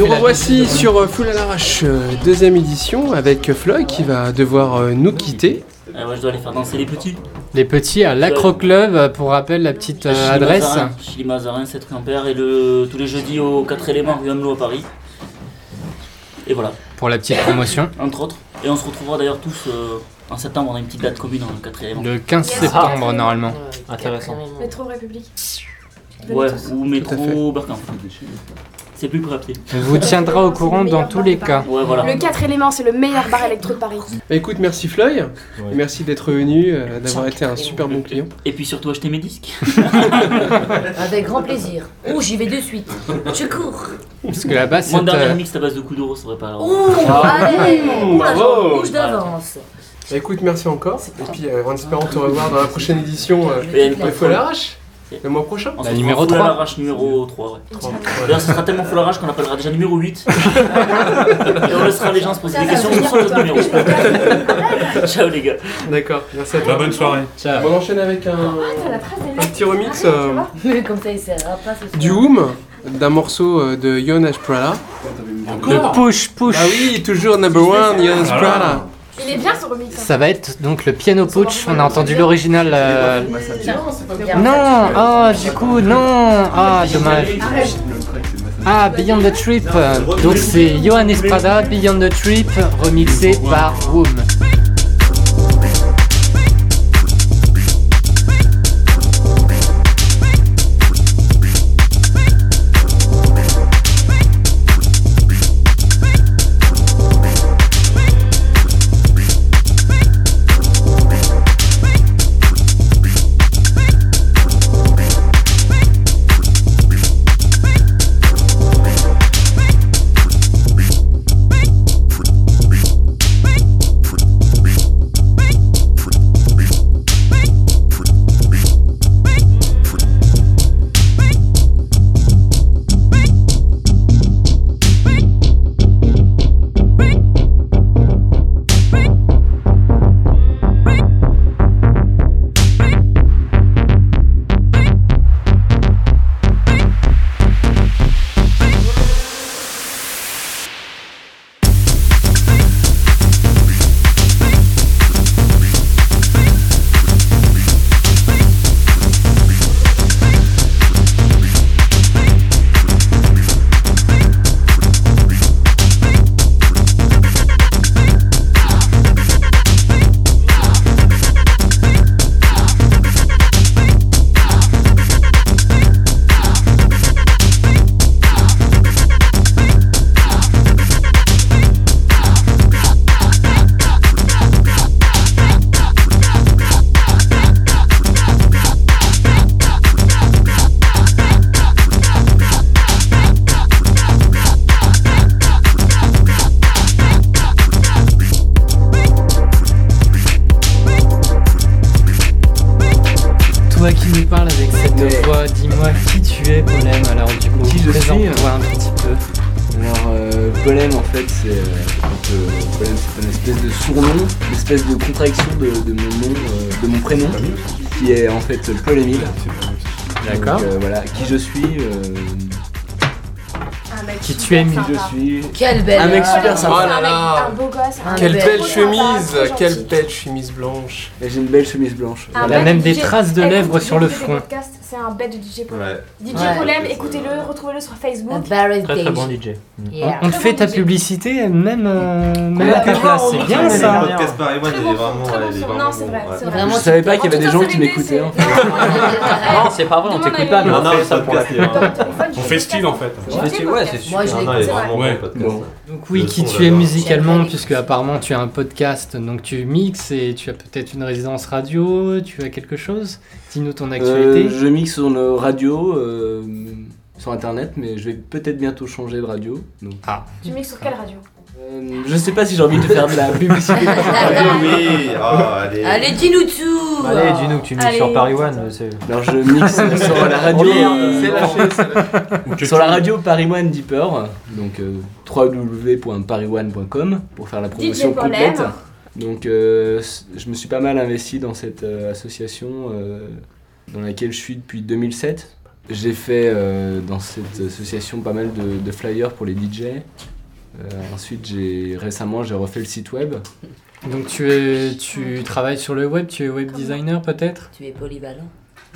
Et nous revoici sur euh, Full à l'arrache, euh, deuxième édition, avec Floyd qui va devoir euh, nous quitter. Ah ouais, je dois aller faire danser les petits. Les petits à l'Acro Club, pour rappel, la petite euh, Chili adresse. Mazarin, Chili Mazarin, 7 rue Ampère, et le, tous les jeudis au 4 éléments rue Hamelot à Paris. Et voilà, Pour la petite promotion. entre autres. Et on se retrouvera d'ailleurs tous euh, en septembre, on a une petite date commune en 4 éléments. Le 15 Yes. septembre, normalement. Intéressant. Métro République. Ouais, ou métro Berkin. C'est plus. On vous tiendra au courant dans tous les cas. Ouais, voilà. Le 4 éléments, c'est le meilleur bar électro de Paris. Bah, écoute, merci Floyd, et merci d'être venu, euh, d'avoir été un super bon client. Et puis surtout acheter mes disques. Avec grand plaisir. Oh, j'y vais de suite. Je cours. Parce que là-bas, c'est. Mon dernier euh, mix à base de Kuduro, ça serait pas. Oh, allez. Jambe rouge d'avance. Bah, écoute, merci encore, et puis euh, en espérant te revoir dans la prochaine édition euh, de Full à l'arrache, le mois prochain. On La se numéro retrouve 3. à l'arrache numéro 3, ouais. Trois. D'ailleurs, ce sera tellement full arrache qu'on appellera déjà numéro 8. Et on laissera les gens se poser des questions sur notre numéro. Ciao les gars. D'accord, merci à toi. bonne soirée. Ciao. On enchaîne avec un, la un petit remix euh, Mais comme ça, il sert à pas ce soir. du Whom, d'un morceau euh, de Jonas Prada. Le push push. Ah oui, toujours number one, Jonas Ah. Prada. Il est bien ce remix. hein. Ça va être donc le piano push. On a entendu l'original. euh, Non, oh, du coup, non. Ah, dommage. Ah, Beyond the Trip. Donc c'est Johan Esprada, Beyond the Trip, remixé par Woom. Qui est en fait Paul Émile. D'accord. Donc, euh, voilà, qui je suis, euh, Un mec Qui tu aimes, qui je suis. Quelle belle. Un mec super sympa. Oh là un mec- là. Un beau gosse. un Quelle belle chemise, quelle belle chemise blanche. Et j'ai une belle chemise blanche. Un Elle a même des traces de lèvres sur le front. C'est un bête de DJ Polem. Ouais. DJ Ouais. Polem, écoutez-le, retrouvez-le sur Facebook. very Très très day. bon DJ. Yeah. On te fait bon ta DJ. publicité même, euh, même à ta place, c'est bien ça. podcast Paris One, Très il est bon vraiment. son, très bon il est son. vraiment Non, c'est bon, vrai, ouais. c'est C'est vrai. vraiment Je savais pas qu'il y avait des gens qui m'écoutaient. hein. Non, c'est pas vrai, on Demande à t'écoute pas, mais on Non, fait ça pour la podcast, On style en fait. Ouais, c'est Moi, je super. l'ai Non, il est écouté, vraiment ouais. bon podcast. Bon. Donc oui, Le qui tu es musicalement, puisque apparemment tu as un podcast, donc tu mixes et tu as peut-être une résidence radio, tu as quelque chose Dis-nous ton Euh, actualité. je mixe sur une radio, euh, sur internet, mais je vais peut-être bientôt changer de radio. donc. Tu mixes sur quelle radio? Euh, je sais pas si j'ai envie de faire de la publicité. Oui, ah, allez. Allez, dis-nous tout. Allez, dis-nous que tu mixes Allez. sur Paris One. Alors je mixe sur la radio. euh, C'est lâché, Sur la radio Paris One Deeper, donc euh, www.parisone.com pour faire la promotion complète. Donc euh, je me suis pas mal investi dans cette euh, association euh, dans laquelle je suis depuis 2007. J'ai fait euh, dans cette association pas mal de, de flyers pour les DJ. Euh, ensuite, j'ai récemment j'ai refait le site web. Donc tu, es, tu travailles sur le web, tu es web designer peut-être? Tu es polyvalent.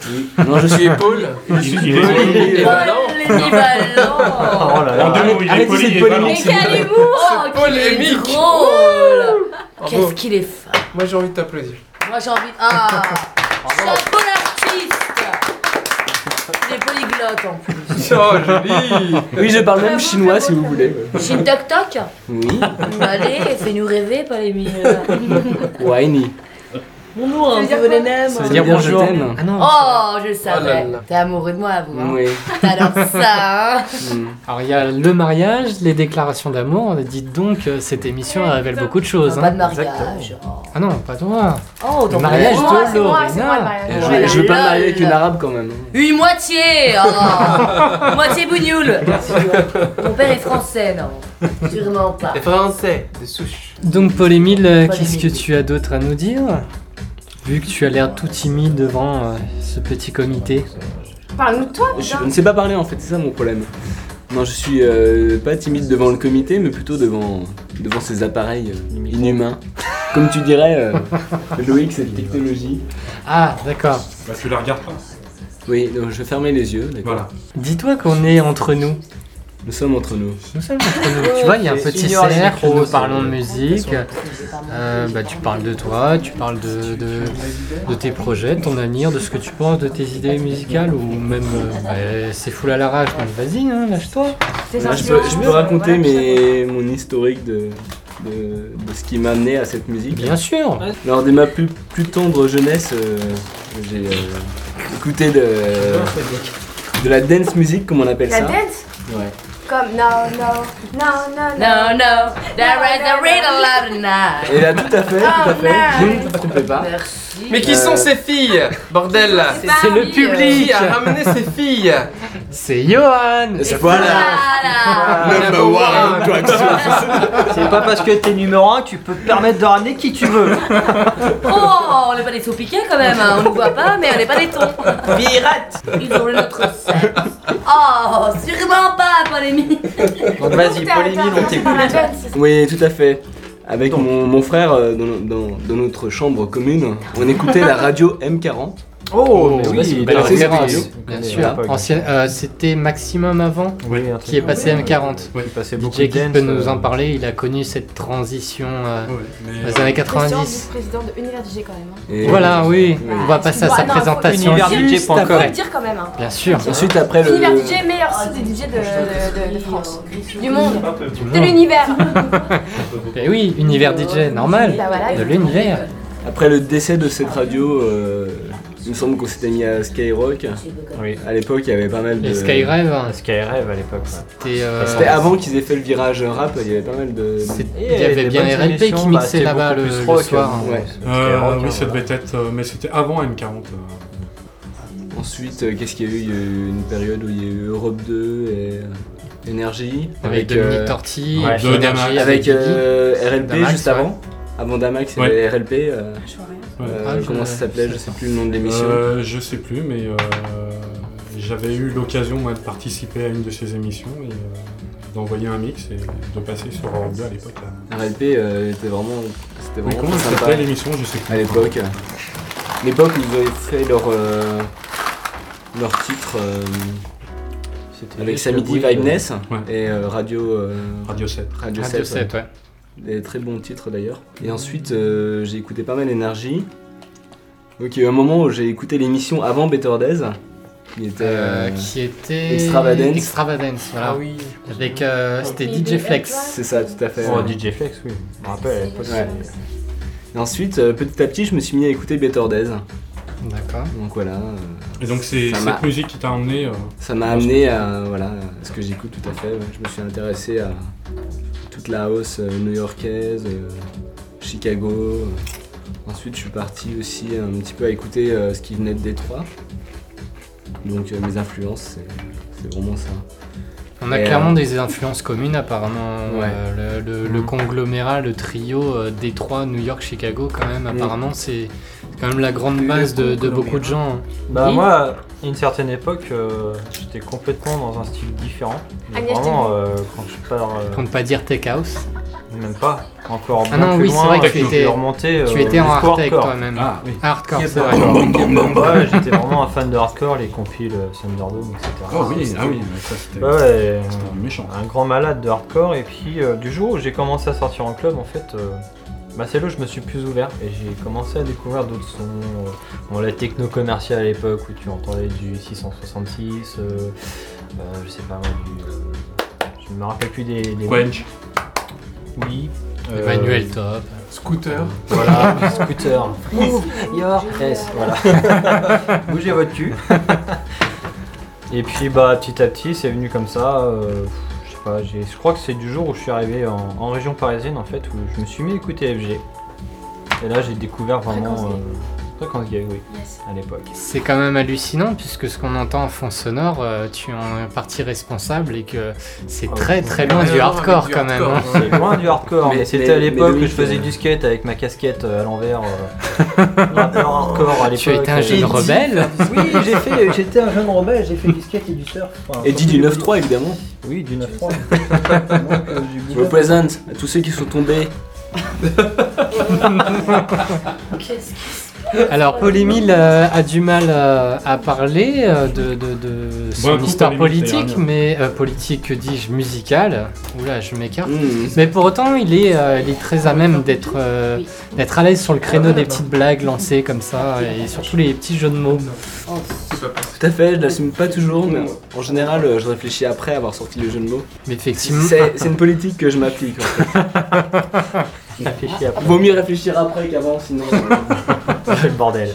Oui. Non, je suis Paul. Il est- il est- Polyvalent. Polyvalent Oh là là. En deux mots, il est cette et polémique. valent. Mais quel humour Oh, qu'il est polémique. drôle Bravo. Qu'est-ce qu'il est fin Moi j'ai envie de t'applaudir. Moi j'ai envie... Ah En plus. Oh joli. Oui, je parle même chinois si vous voulez. Shin Toc Toc Oui. Allez, fais-nous rêver, pas les mille. Waini. Bonjour, un peu les nems. Ça veut dire je bonjour. t'aime. Ah non. Oh, je le Oh là savais. là. T'es amoureux de moi, vous. Hein. Oui. T'adores ça, hein Mm. Alors il y a le mariage, les déclarations d'amour. Dites donc, euh, cette émission elle révèle beaucoup de choses. Pas hein. de mariage. Oh, Ah non, pas toi. oh ton mariage de Moi, c'est moi, c'est Lorena. le mariage. Je, je veux pas me marier avec une arabe quand même. hein. Une moitié oh. Moitié bougnoule Mon père est français, non Sûrement pas. Les Français, de souche. Donc Paul Émile, euh, Paul qu'est-ce que tu as d'autre à nous dire? Vu que tu as l'air tout timide devant euh, ce petit comité. Parle-nous de toi, Je ne sais pas parler en fait, c'est ça mon problème. Non, je suis euh, pas timide devant le comité, mais plutôt devant, devant ces appareils euh, inhumains. Comme tu dirais, euh, Loïc, cette technologie. Ah, d'accord. Bah, tu la regardes pas. Oui, donc je vais fermer les yeux, d'accord Voilà. Dis-toi qu'on est entre nous. Nous sommes entre nous. Nous sommes entre nous. Tu vois, il y a un petit cercle, micros, nous parlons de musique. Euh, bah, tu parles de toi, tu parles de, de, de tes projets, de ton avenir, de ce que tu penses, de tes idées musicales ou même. euh, bah, c'est full à l'arrache, donc vas-y, hein, lâche-toi. Moi, je, peux, je peux influences, raconter voilà. mes, mon historique de, de, de ce qui m'a amené à cette musique. Bien sûr. Lors de ma plus, plus tendre jeunesse, euh, j'ai euh, écouté de, de la dance music, comme on appelle La ça. dance? Ouais. Comme no, no, no, no, No, no, there is a riddle of the night. Et là, tout à fait, tout à Oh, fait. Je ne te trompez pas. Merci. Mais qui Euh, sont ces filles Bordel C'est le Qui public. a ramené ces filles C'est Johan. Voilà. Voilà. Number one. C'est pas parce que t'es numéro 1 que tu peux te permettre de ramener qui tu veux. Oh, on n'est pas des sauts piqués quand même, hein. on ne voit pas, mais on n'est pas des tons. Virate Ils ont le notre sexe. Oh, sûrement pas, polémique. Donc vas-y, Paul Émile, on t'écoute. C'est. Oui, tout à fait. Avec mon, mon frère, euh, dans, dans- dans notre chambre commune, on écoutait la radio M40. Oh, mais oui, oui, c'est une belle référence. Bien sûr. euh, C'était Maximum avant Oui, qui est passé M40. Il passait beaucoup DJ de qui dance, peut nous en euh, parler, il a connu cette transition euh, mais, des années Question 90. du président de Univers DJ quand même. hein. Et- Voilà, oui, Oui. on va passer à sa Ah, non, présentation Univers DJ. Après. le dire quand même. Hein. Bien sûr. Ensuite, après le. Univers DJ, meilleur site des DJ de, de, de, de France. Du monde. De l'univers. Eh oui, univers DJ, normal. Bah. De l'univers. Après le décès de cette radio, euh, il me semble qu'on s'était mis à Skyrock. Oui. À l'époque, il y avait pas mal de. Les Skyrave, Skyrave à l'époque. ouais. c'était. euh, C'était avant qu'ils aient fait le virage rap, il y avait pas mal de. Et Il y avait bien RLP qui bah, mixait c'était là-bas le, le soir. hein, Ouais. c'était Euh, oui, hein, ça ouais. devait être. euh, mais c'était avant M40. euh. Ensuite, euh, qu'est-ce qu'il y a eu? Il y a eu une période où il y a eu Europe 2 et Énergie. Avec Dominique Torti, ouais. et avec Guigui. euh, RLP Damax, juste ouais. avant. Avant Damax, Ouais. RLP. euh, Je vois rien. Ouais. euh, Ah, je- comment ça s'appelait Je sais plus le nom de l'émission. Euh, je sais plus, mais euh, j'avais eu l'occasion moi de participer à une de ces émissions et euh, d'envoyer un mix et de passer sur Europe 2 à l'époque. là. RLP euh, était vraiment, c'était Mais vraiment comment très ça s'appelait l'émission Je sais plus. à l'époque. L'époque où ils avaient fait leur euh, leur titre euh, C'était avec Samedi Vibeness Ouais. et euh, Radio euh, Radio 7. Radio, Radio 7. 7, ouais. Des très bons titres d'ailleurs. Et ensuite, euh, j'ai écouté pas mal d'énergie. Donc il y a eu un moment où j'ai écouté l'émission avant Better Days. Qui était. Euh, euh, qui était Extravagance. Extravagance, voilà. Ah oui. Avec euh, c'était DJ Flex. C'est ça, tout à fait. Oh. DJ Flex, oui. Je me rappelle. Ouais. Et ensuite, euh, petit à petit, je me suis mis à écouter Better Days. D'accord. Donc voilà, euh, Et donc c'est cette musique qui t'a emmené. euh, ça m'a amené à, voilà, à ce que j'écoute tout à fait. Je me suis intéressé à toute la house euh, new-yorkaise, euh, Chicago. Ensuite, je suis parti aussi un petit peu à écouter euh, ce qui venait de Détroit. Donc mes influences, c'est- vraiment ça. On a Et, clairement euh, des influences communes apparemment. Ouais. Euh, le, le- le conglomérat, le trio euh, Détroit, New York, Chicago, quand même, apparemment, c'est quand même la grande base de, de beaucoup de gens. Bah Oui. moi, à une certaine époque, euh, j'étais complètement dans un style différent. Agnès, vraiment, euh, quand je pars, euh, Pour ne pas dire tech house. même pas, encore Ah bien non, plus oui, c'est loin, vrai que je tu suis étais- remonté, tu euh, étais en jusqu'au hard tech hardcore. toi-même. Ah oui. Hardcore, c'est pas vrai. Ouais, j'étais vraiment un fan de hardcore, les compiles euh, Thunderdome, etc. Oh oui, ah oui, mais ça c'était Ouais, ouais, c'était un méchant. un grand malade de hardcore. Et puis, euh, du jour où j'ai commencé à sortir en club, en fait, euh, bah, c'est là où je me suis plus ouvert. Et j'ai commencé à découvrir d'autres sons. euh, bon, la techno commerciale à l'époque où tu entendais du 666, euh, euh, je sais pas moi, du. euh, je me rappelle plus des. des Quench. Oui. euh, Emmanuel Top. Scooter. Voilà, scooter. Move your S, voilà. Bougez votre cul. Et puis bah petit à petit c'est venu comme ça. Je crois que c'est du jour où je suis arrivé en, en région parisienne en fait où je me suis mis à écouter FG. Et là j'ai découvre vraiment Fréquence euh, oui, Yes. à l'époque. C'est quand même hallucinant puisque ce qu'on entend en fond sonore, euh, tu en es partie responsable et que c'est Ah très très loin Rien du hardcore quand même. hein. C'est loin du hardcore, mais, Mais- c'était à l'époque que je faisais Loïc, du skate avec ma casquette euh, à l'envers. euh, hardcore à l'époque. Tu as été un jeune Et- rebelle Oui, j'ai fait, j'étais un jeune rebelle, j'ai fait du skate et du surf. Enfin, Et dit du 9-3 évidemment. Oui, du 9-3. Donc, euh, j'ai bougé. Represent à tous ceux qui sont tombés. Qu'est-ce qui Alors Paul-Émile euh, a du mal euh, à parler euh, de, de, de son coup, histoire Paul-Émile, ça ira politique, mais euh, politique, que dis-je, musicale. Oula, je m'écarte. Mmh. Mais pour autant, il est, euh, il est très à même d'être euh, d'être à l'aise sur le créneau des petites blagues lancées comme ça, et surtout les petits jeux de mots. Tout à fait, je l'assume pas toujours, mais en général, euh, je réfléchis après avoir sorti le jeu de mots. Mais effectivement, C'est c'est une politique que je m'applique. en fait. Réfléchis après. Vaut mieux réfléchir après qu'avant, sinon. euh, le bordel.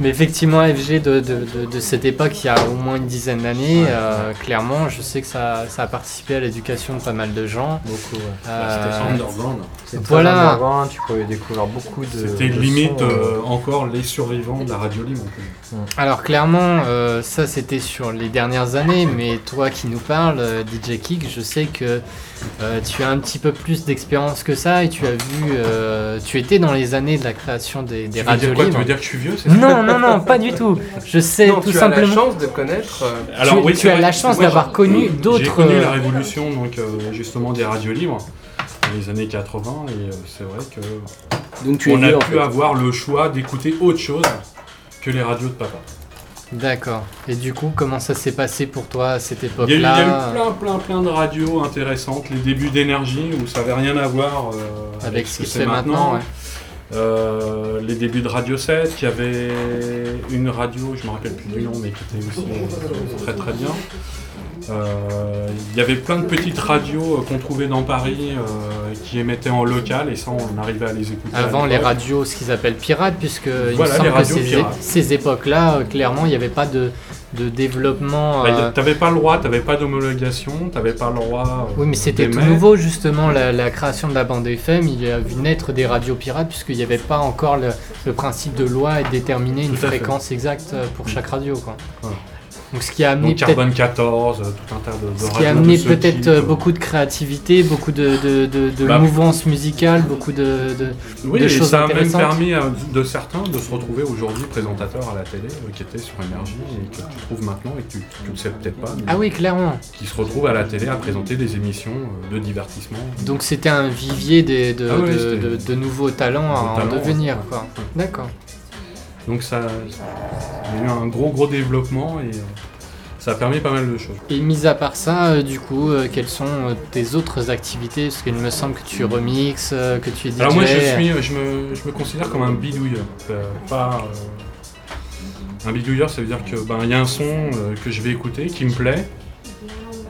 mais effectivement, FG de, de, de, de cette époque, il y a au moins une dizaine d'années, euh, clairement, je sais que ça, ça a participé à l'éducation de pas mal de gens. Beaucoup, ouais. Euh, C'était underground. C'est très Voilà. underground, tu pouvais découvrir beaucoup de. C'était limite sons, euh, encore les survivants de la radio libre. fait. Alors clairement, euh, ça c'était sur les dernières années, mais toi qui nous parles, DJ Kick, je sais que euh, tu as un petit peu plus d'expérience que ça et tu as vu, euh, tu étais dans les années de la création des, des Tu radios dire quoi Tu libres. veux dire que je suis vieux Non, non, non, pas du tout. Je sais Non, tout tu as la simplement. chance de connaître. euh, Alors, tu oui, tu as vrai. la chance d'avoir j'ai- connu J'ai d'autres. connu la euh, révolution donc, euh, justement des radios libres dans les années 80 et euh, c'est vrai que Donc tu on a vieux en pu fait. avoir le choix d'écouter autre chose que les radios de papa. D'accord. Et du coup, comment ça s'est passé pour toi à cette eu, il y a époque-là eu plein, plein, plein de radios intéressantes. Les débuts d'énergie où ça n'avait rien à voir euh, avec ce qui se c'est fait maintenant ouais. Euh, les débuts de Radio 7, qui avait une radio, je me rappelle plus du nom, mais qui était aussi euh, très très bien. Euh, Il y avait plein de petites radios euh, qu'on trouvait dans Paris euh, qui émettaient en local et ça on arrivait à les écouter. Avant les radios, ce qu'ils appellent pirates, puisque il Voilà, me semble que ces, ces époques-là, euh, clairement, il n'y avait pas de, de développement. Bah, euh, T'avais pas le droit, t'avais pas d'homologation, t'avais pas le droit. euh, Oui, mais c'était tout nouveau justement la, la création de la bande FM. Il y a vu naître des radios pirates puisqu'il n'y avait pas encore le, le principe de loi et de déterminer une fait. fréquence exacte euh, pour chaque radio. Quoi. Donc ce qui a amené Donc Carbone 14, euh, tout un tas de, de ce qui a amené peut-être euh, euh. beaucoup de créativité, beaucoup de, de, de, de Bah, mouvance musicale, beaucoup de, Oui, et choses ça a même permis à de certains de se retrouver aujourd'hui présentateurs à la télé euh, qui étaient sur énergie et que tu trouves maintenant et que tu ne sais peut-être pas, mais Ah oui, clairement. qui se retrouvent à la télé à présenter des émissions de divertissement. Donc c'était un vivier des- de, Ah de, de- nouveaux talents à en talents, devenir. ouais. D'accord. Donc ça, il y a eu un gros gros développement et euh, ça a permis pas mal de choses. Et mis à part ça, euh, du coup, euh, quelles sont euh, tes autres activités? Parce qu'il me semble que tu remixes, que tu es DJ. Alors moi je suis, je me, je me considère comme un bidouilleur, pas un bidouilleur, ça veut dire que ben il y a un son que je vais écouter qui me plaît.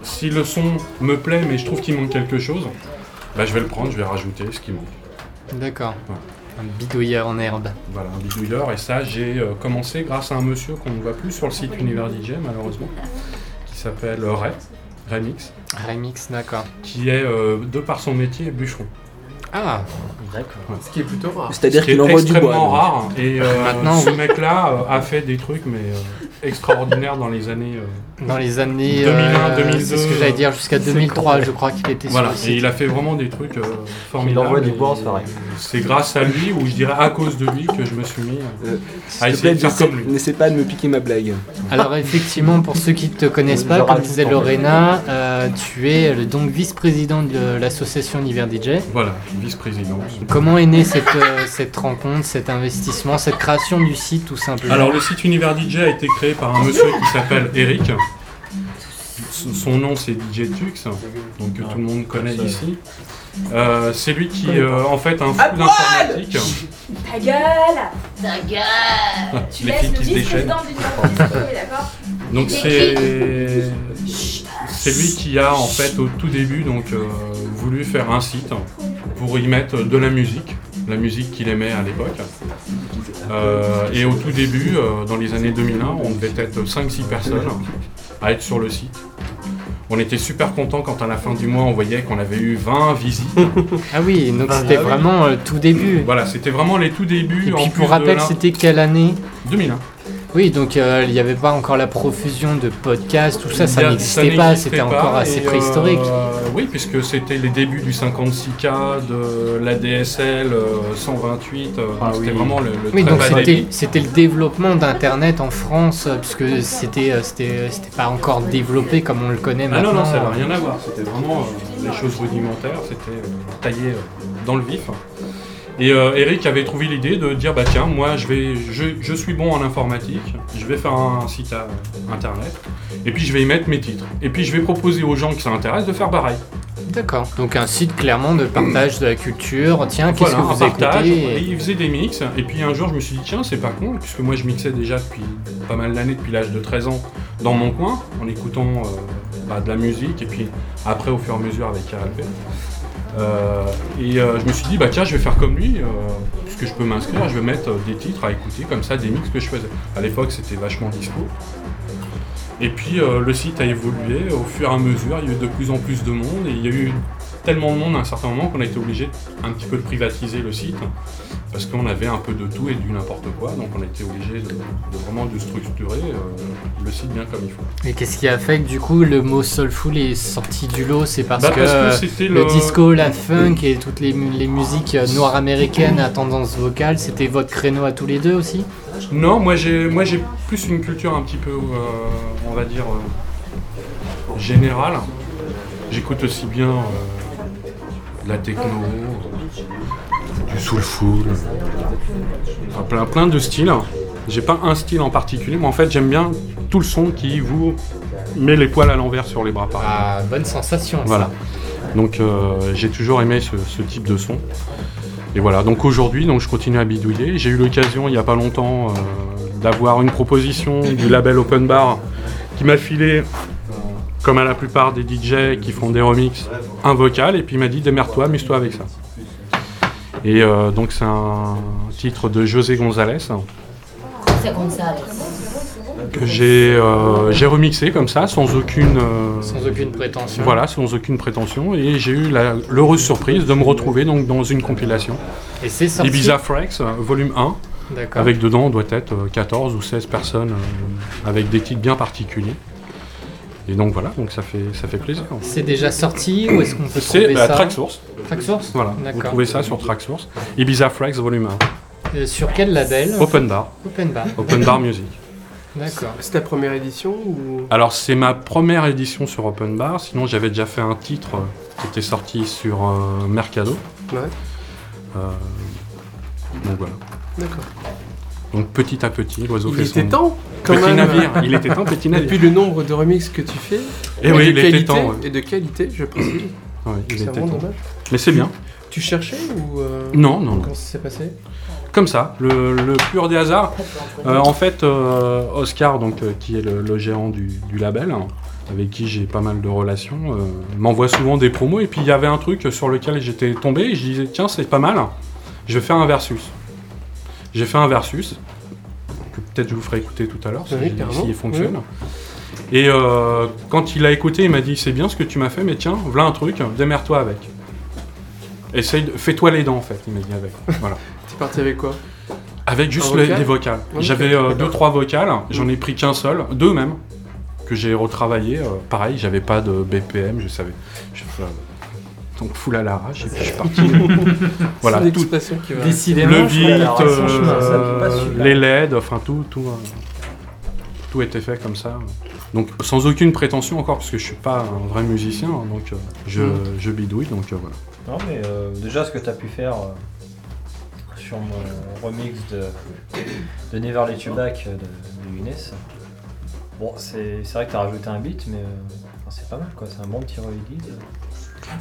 Si le son me plaît mais je trouve qu'il manque quelque chose, bah, je vais le prendre, je vais rajouter ce qui manque. D'accord. Ouais. Un bidouilleur en herbe. Voilà, un bidouilleur. Et ça, j'ai euh, commencé grâce à un monsieur qu'on ne voit plus sur le site Univers DJ, malheureusement, qui s'appelle euh, Ray, Remix, Remix, d'accord. qui est, euh, de par son métier, bûcheron. Ah, D'accord. Ce qui est plutôt rare. C'est-à-dire Ce qui qu'il est envoie du bois. extrêmement rare. Et euh, Maintenant, ce mec-là euh, a fait des trucs mais euh, extraordinaires dans les années. euh, dans les années 2001, 2002, c'est ce que j'allais dire jusqu'à c'est 2003, con. je crois qu'il était voilà. sur Et il a fait vraiment des trucs euh, Il formidables. envoie du bois en soirée. C'est grâce à lui ou je dirais à cause de lui que je me suis mis. euh, Euh, à essayer plaît, de faire comme lui. n'essaie pas de me piquer ma blague. Alors effectivement, pour ceux qui ne te connaissent pas, comme disait. Lorena, euh, tu es le donc vice-président de l'association Univers DJ. Voilà, vice-président. Comment est née cette, euh, cette rencontre, cet investissement, cette création du site tout simplement? Alors le site Univers DJ a été créé par un monsieur qui s'appelle Eric. Son nom c'est DJ Tux, donc que tout le monde connaît ici. Euh, c'est lui qui euh, en fait un fou d'informatique. Ta gueule Ta gueule Tu Les laisses le qui se déchaînent. vice-président d'accord Donc c'est c'est lui qui a en fait au tout début donc euh, voulu faire un site pour y mettre de la musique, la musique qu'il aimait à l'époque. Euh, et au tout début, euh, dans les années 2001, on devait être 5-6 personnes à être sur le site. On était super content quand à la fin du mois on voyait qu'on avait eu 20 visites. Ah oui, donc Ah, c'était ah vraiment le tout début. voilà, c'était vraiment les tout débuts. Et en puis plus pour rappel, c'était quelle année? 2001. Oui, donc euh, il n'y avait pas encore la profusion de podcasts, tout ça, ça n'existait pas, c'était encore assez et, préhistorique. euh, oui, puisque c'était les débuts du 56K, de la DSL euh, 128, euh, Ah c'était oui. vraiment le, le Oui, très donc c'était le développement d'Internet en France, puisque c'était c'était c'était pas encore développé comme on le connaît Ah maintenant. non, non, ça n'a rien à voir. C'était vraiment euh, les choses rudimentaires, c'était euh, taillé euh, dans le vif. Et euh, Eric avait trouvé l'idée de dire bah tiens, moi je vais, je, je suis bon en informatique, je vais faire un site à, internet, et puis je vais y mettre mes titres. Et puis je vais proposer aux gens qui ça intéresse de faire pareil. D'accord. Donc un site clairement de partage de la culture. Tiens, qu'est-ce Voilà, que un vous partage. Et il faisait des mix. Et puis un jour, je me suis dit, tiens, c'est pas con, puisque moi je mixais déjà depuis pas mal d'années, depuis l'âge de 13 ans, dans mon coin, en écoutant euh, bah, de la musique, et puis après, au fur et à mesure, avec RLP. Euh, et euh, je me suis dit, bah tiens, je vais faire comme lui, euh, puisque je peux m'inscrire, je vais mettre des titres à écouter, comme ça, des mix que je faisais. À l'époque, c'était vachement disco. Et puis le site a évolué au fur et à mesure, il y a eu de plus en plus de monde et il y a eu tellement de monde à un certain moment qu'on a été obligé un petit peu de privatiser le site parce qu'on avait un peu de tout et du n'importe quoi, donc on a été obligé de, de vraiment de structurer euh, le site bien comme il faut. Et qu'est-ce qui a fait que du coup le mot soulful est sorti du lot? C'est parce, Bah, que, parce que c'était le le- disco, la funk et toutes les, mu- les musiques euh, noires américaines à tendance vocale, c'était votre créneau à tous les deux aussi? Non, moi j'ai moi j'ai plus une culture un petit peu, euh, on va dire euh, générale. J'écoute aussi bien la techno, du soulful, plein plein de styles. J'ai pas un style en particulier, mais en fait j'aime bien tout le son qui vous met les poils à l'envers sur les bras. Par. Ah, bonne sensation. ça. Voilà. Donc euh, j'ai toujours aimé ce, ce type de son. Et voilà, donc aujourd'hui, donc je continue à bidouiller. J'ai eu l'occasion il n'y a pas longtemps euh, d'avoir une proposition du label Open Bar qui m'a filé, comme à la plupart des DJ qui font des remixes, un vocal et puis il m'a dit démerde-toi, amuse-toi avec ça. Et euh, donc c'est un titre de José González C'est Gonzalez. que j'ai euh, j'ai remixé comme ça, sans aucune... euh, Sans aucune prétention. Voilà, sans aucune prétention. Et j'ai eu l'heureuse surprise de me retrouver donc dans une compilation. Et c'est sorti. Ibiza Freaks, euh, volume 1, D'accord. avec dedans doit être euh, 14 ou 16 personnes euh, avec des titres bien particuliers. Et donc voilà, donc ça fait, ça fait plaisir. C'est déjà sorti ou est-ce qu'on peut C'est trouver la ça Tracksource. Tracksource Voilà, vous trouvez ça sur Tracksource. Ibiza Freaks, volume Euh, sur quel label 1. Open Bar. Open Bar. Open Bar Music. D'accord. C'est ta première édition ou? Alors c'est ma première édition sur Open Bar, sinon j'avais déjà fait un titre qui était sorti sur euh, Mercado. Ouais. Euh, donc voilà. D'accord. Donc petit à petit, l'oiseau Il fait était son temps quand petit même. navire. Il était temps, petit navire. Depuis le nombre de remixes que tu fais. Et oui, de il était qualité, temps. ouais. Et de qualité, je précise. Ouais, il C'est était vraiment temps. dommage. Mais c'est bien. Tu cherchais ou. euh, Non, non. Comment ça s'est passé? Comme ça, le, le pur des hasards. Euh, en fait, euh, Oscar, donc, euh, qui est le, le gérant du, du label, hein, avec qui j'ai pas mal de relations, m'envoie souvent des promos. Et puis il y avait un truc sur lequel j'étais tombé et je disais, tiens, c'est pas mal, je vais faire un versus. J'ai fait un versus, que peut-être je vous ferai écouter tout à l'heure, si, Oui, si il fonctionne. Et euh, quand il a écouté, il m'a dit, c'est bien ce que tu m'as fait, mais tiens, voilà un truc, démerde-toi avec. Essaye de... Fais-toi les dents en fait, il m'a dit avec. Voilà. T'es parti avec quoi? Avec juste les, vocal les vocales. J'avais euh, deux, trois vocales, j'en ai pris qu'un seul, deux même, que j'ai retravaillé. euh, pareil, j'avais pas de BPM, je savais. Je, donc full à l'arrache, et puis je suis parti. voilà, tout, expression qui va. Décidément, le beat, euh, les LED, enfin tout, tout, euh, tout était fait comme ça. Donc sans aucune prétention encore, parce que je suis pas un vrai musicien, hein, donc euh, je, Mm. je bidouille, donc euh, voilà. Non, mais euh, déjà, ce que tu as pu faire euh, sur mon remix de, de Never Let You Back de, de Younes, bon, c'est c'est vrai que tu as rajouté un beat, mais euh, c'est pas mal quoi, c'est un bon petit re-edit.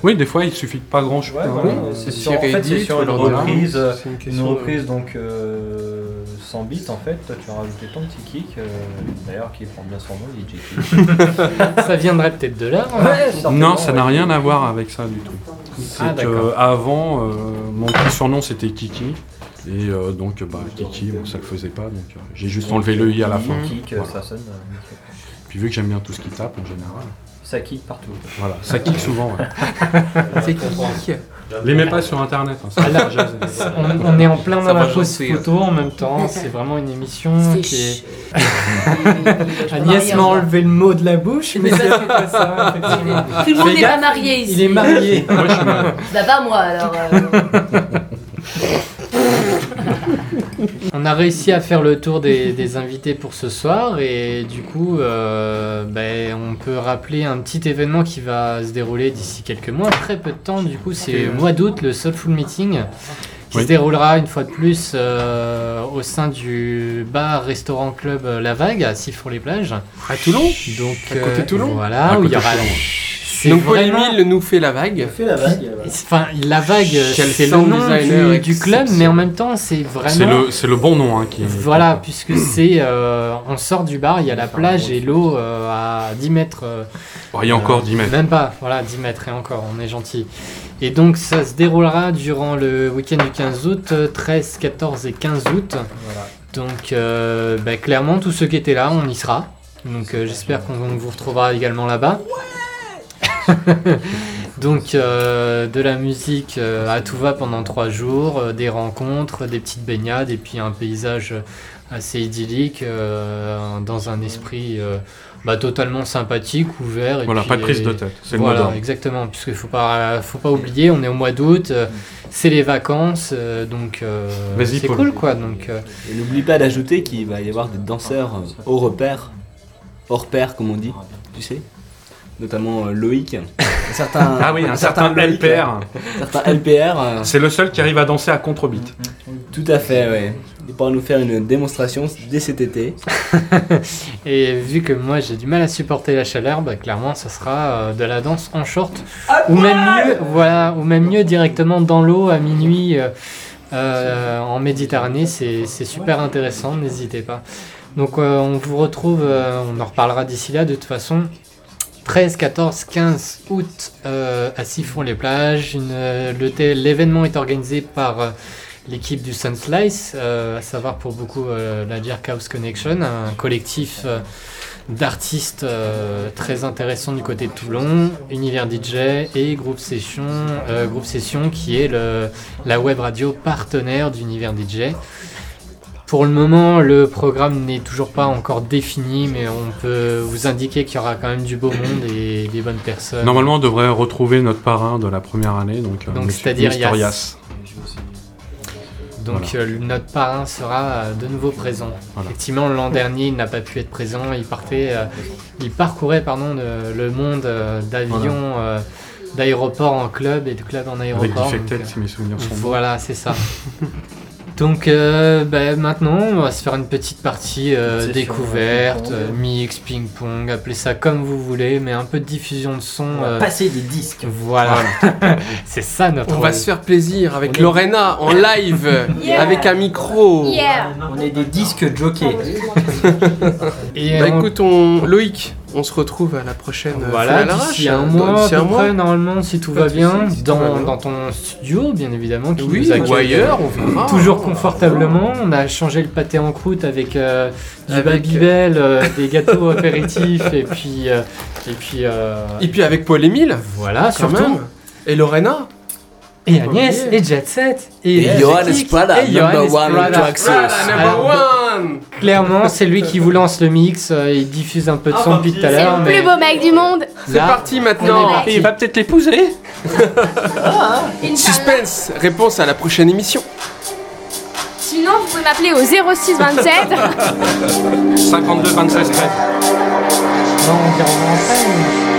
Oui, des fois il suffit de pas grand chose. Ouais, voilà, c'est sur, en fait, c'est sur une reprise. euh, une reprise donc euh, sans beat en fait, toi tu as rajouté ton petit kick, euh, d'ailleurs qui prend bien son nom, DJ Kick. Ça viendrait peut-être de là. hein. Non, ça n'a rien à voir avec ça du tout. C'est Ah, que avant, euh, mon petit surnom c'était Kiki. Et euh, donc, bah, Kiki, bon, ça le faisait pas, donc euh, j'ai juste enlevé le i à la fin. Kick, euh, Voilà. ça sonne. euh. Puis vu que j'aime bien tout ce qui tape en général, ça kick partout. voilà, ça kick souvent. ouais. C'est qui Les mets pas sur internet. hein, ça Alors, jazz. On, on est en plein Ça dans la va pause photo en même temps. C'est vraiment une émission qui est. Agnès m'a enlevé le mot de la bouche, mais c'est pas ça, effectivement. Tout le monde Fais n'est gaffe, pas marié ici. Il est marié. Moi, je suis mal. Bah pas moi alors. euh. On a réussi à faire le tour des, des invités pour ce soir et du coup, euh, ben, on peut rappeler un petit événement qui va se dérouler d'ici quelques mois, très peu de temps. Du coup, c'est au mois d'août, le Soulful Meeting, qui Oui. se déroulera une fois de plus euh, au sein du bar restaurant club euh, La Vague à Sifour-les-Plages. À Toulon? Donc, À côté de Toulon? Voilà, À où il y aura. Donc vraiment- Polymille nous fait la vague. Fais la vague. Enfin, la vague, c'est le nom du, du club, mais en même temps, c'est vraiment. C'est le, bon nom hein, qui Voilà, puisque c'est. euh, on sort du bar, il y a la plage et l'eau euh, à 10 mètres. euh, Oh, il y a encore 10 mètres. Même pas, voilà, 10 mètres et encore, on est gentil. Et donc, ça se déroulera durant le week-end du 15 août, euh, 13, 14 et 15 août. Voilà. Donc, euh, bah, clairement, tous ceux qui étaient là, on y sera. Donc, euh, j'espère qu'on vous retrouvera également là-bas. Donc, euh, de la musique euh, à tout va pendant trois jours, euh, des rencontres, des petites baignades et puis un paysage assez idyllique euh, dans un esprit euh, bah, totalement sympathique, ouvert. Et Voilà, puis, pas de prise de tête. C'est le mot voilà, exactement, puisqu'il faut pas, faut pas oublier, on est au mois d'août, euh, c'est les vacances, euh, donc euh, c'est cool quoi. Donc, euh, Et n'oublie pas d'ajouter qu'il va y avoir des danseurs au repère, hors pair comme on dit, tu sais Notamment euh, Loïc. Un certain, Ah oui, un certain Loïc, LPR. Un certain LPR. euh, C'est le seul qui arrive à danser à contre-beat. tout à fait, ouais. Il pourra nous faire une démonstration dès cet été. et vu que moi j'ai du mal à supporter la chaleur, bah, clairement ça sera euh, de la danse en short, ou même mieux, voilà, ou même mieux directement dans l'eau à minuit euh, euh, en Méditerranée, c'est c'est super intéressant, n'hésitez pas. Donc euh, on vous retrouve, euh, on en reparlera d'ici là de toute façon. 13, 14, 15 août euh, à Siphon-les-Plages. Euh, L'événement est organisé par euh, l'équipe du Sunslice, à savoir pour beaucoup la Jerkhouse Connection, un collectif d'artistes très intéressant du côté de Toulon, Univers DJ et Groupe Session, Session qui est la web radio partenaire d'Univers DJ. Pour le moment, le programme n'est toujours pas encore défini, mais on peut vous indiquer qu'il y aura quand même du beau monde et des bonnes personnes. Normalement, on devrait retrouver notre parrain de la première année, donc, euh, Donc, c'est-à-dire. Yass. Donc euh, notre parrain sera euh, de nouveau présent. Voilà. Effectivement, l'an dernier, il n'a pas pu être présent. Il partait, euh, il parcourait pardon le, le monde euh, d'avions, euh, d'aéroports en club et de club en Avec aéroport. Defected, donc, si mes souvenirs sont voilà, c'est ça. Donc euh, bah, maintenant, on va se faire une petite partie euh, découverte, euh, mix, ping-pong, appelez ça comme vous voulez, mais un peu de diffusion de son. On va euh, passer des disques. voilà, c'est ça notre. On va se faire plaisir avec On est- Lorena en live, Yeah. avec un micro. Yeah. On est des disques jockeys. Et Bah on- écoute, on... Loïc, on se retrouve à la prochaine. euh, Voilà, d'ici un mois, à un mois. près, normalement, si tout va bien, si va dans, bien. dans ton studio, bien évidemment, qui Oui, ou ailleurs, on verra. toujours confortablement. On a changé le pâté en croûte avec euh, du Avec- Babybel, euh, des gâteaux apéritifs, et puis, euh, et puis euh, Et puis avec Paul Émile, voilà, surtout. même. Et Lorena. Et Agnès, et Jet Set, et, Et Johan Kick, Esprada, et Johan number one number Alors, one Clairement, c'est lui qui vous lance le mix, euh, il diffuse un peu de son depuis tout à C'est l'heure, le mais plus beau mec du monde. C'est parti maintenant il va peut-être l'épouser. Suspense, réponse à la prochaine émission. Sinon, vous pouvez m'appeler au 06 27. 52, 26, 13. Non, on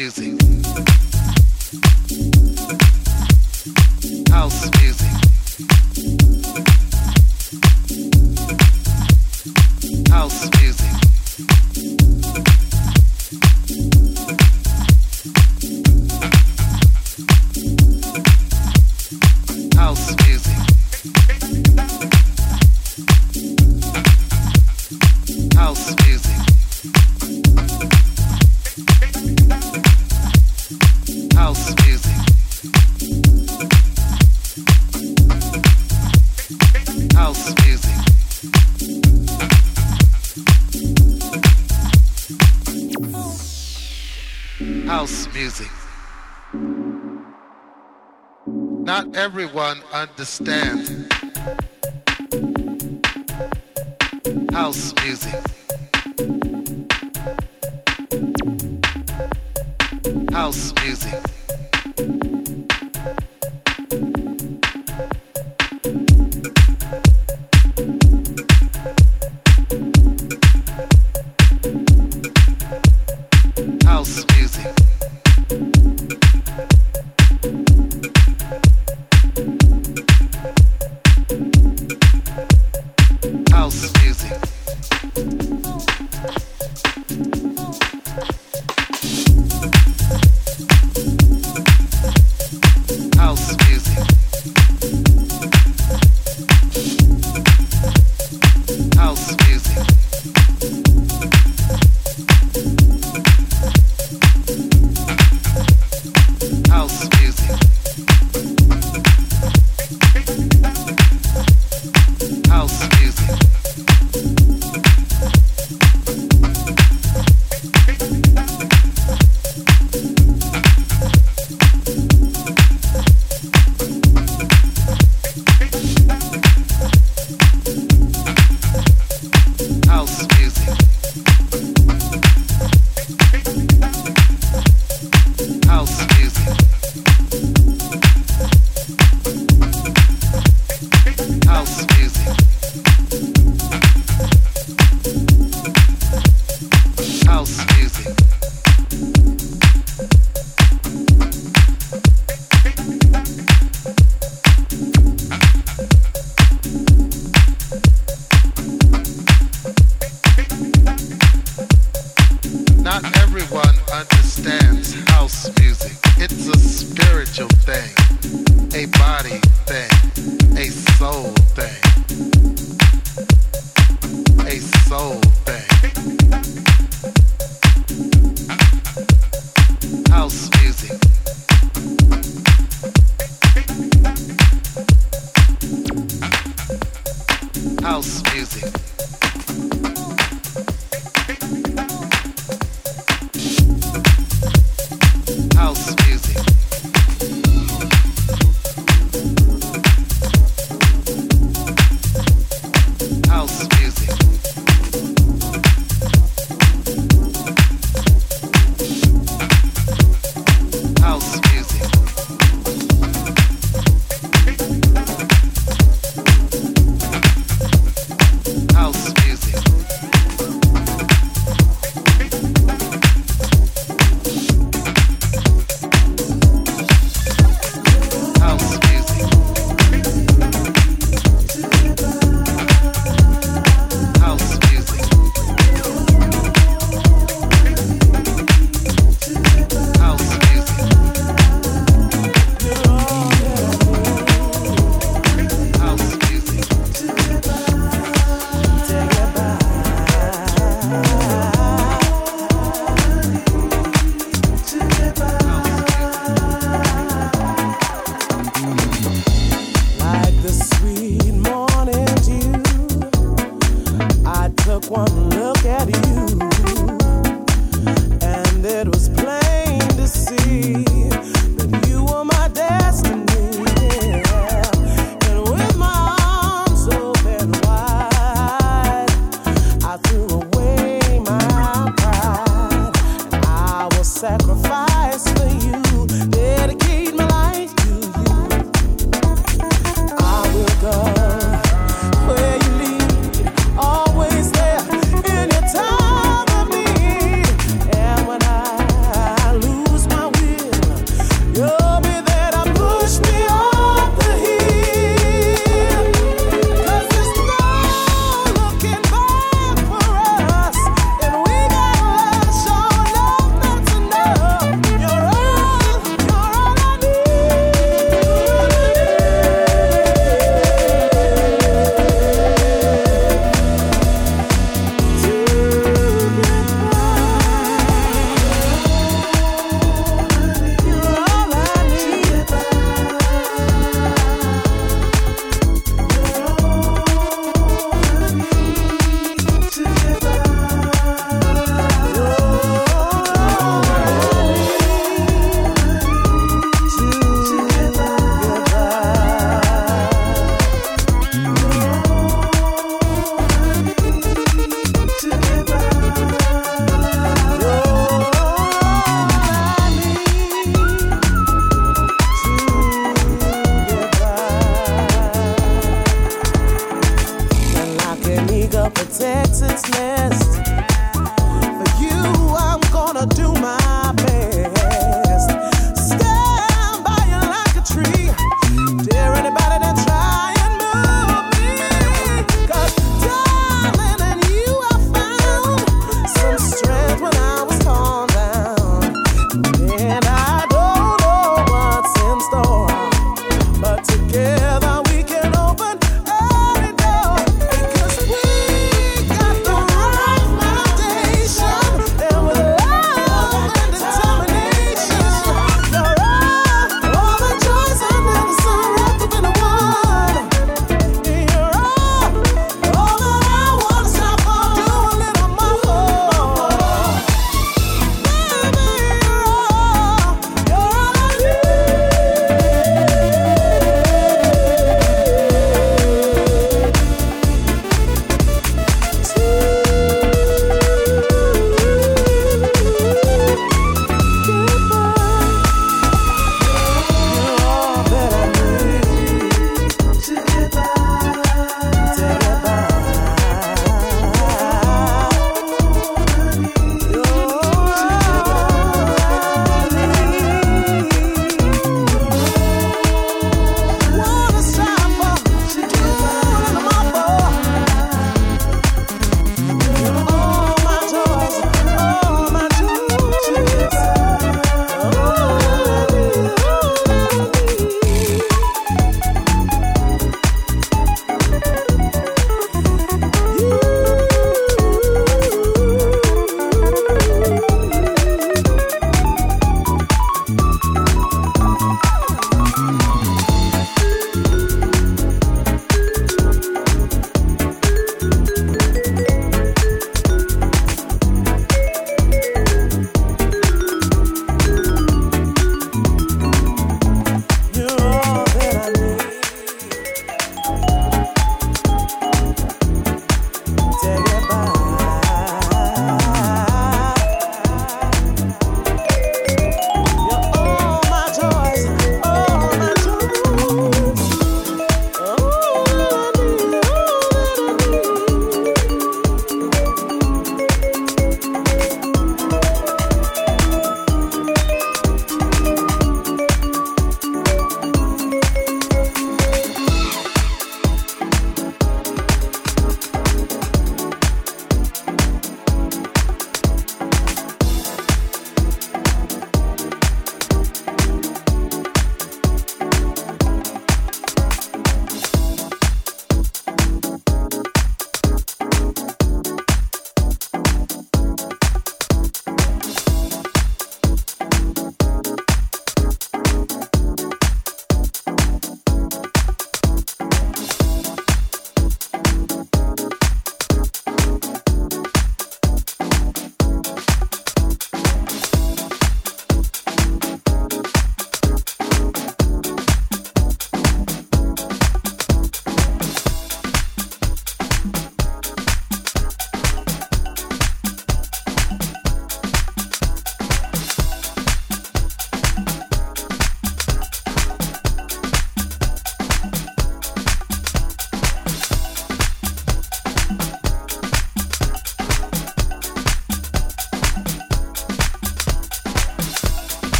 music. Everyone understands house music.